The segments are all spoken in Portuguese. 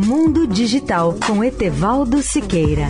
Mundo Digital com Etevaldo Siqueira.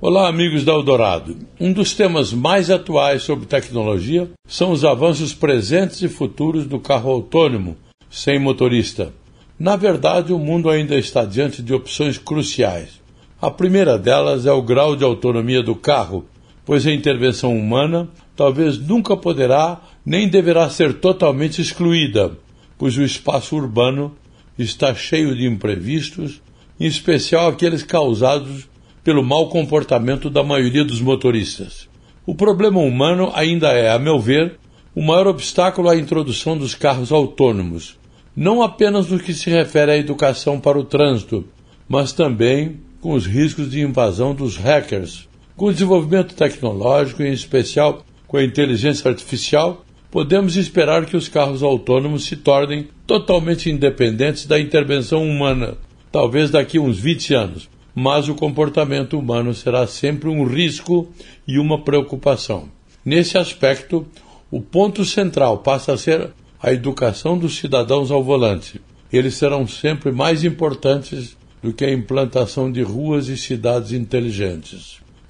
Olá, amigos da Eldorado. Um dos temas mais atuais sobre tecnologia são os avanços presentes e futuros do carro autônomo, sem motorista. Na verdade, o mundo ainda está diante de opções cruciais. A primeira delas é o grau de autonomia do carro, pois a intervenção humana talvez nunca poderá nem deverá ser totalmente excluída, pois o espaço urbano está cheio de imprevistos, em especial aqueles causados pelo mau comportamento da maioria dos motoristas. O problema humano ainda é, a meu ver, o maior obstáculo à introdução dos carros autônomos, não apenas no que se refere à educação para o trânsito, mas também com os riscos de invasão dos hackers. Com o desenvolvimento tecnológico, em especial com a inteligência artificial, podemos esperar que os carros autônomos se tornem totalmente independentes da intervenção humana, talvez daqui a uns 20 anos, mas o comportamento humano será sempre um risco e uma preocupação. Nesse aspecto, o ponto central passa a ser a educação dos cidadãos ao volante. Eles serão sempre mais importantes do que a implantação de ruas e cidades inteligentes.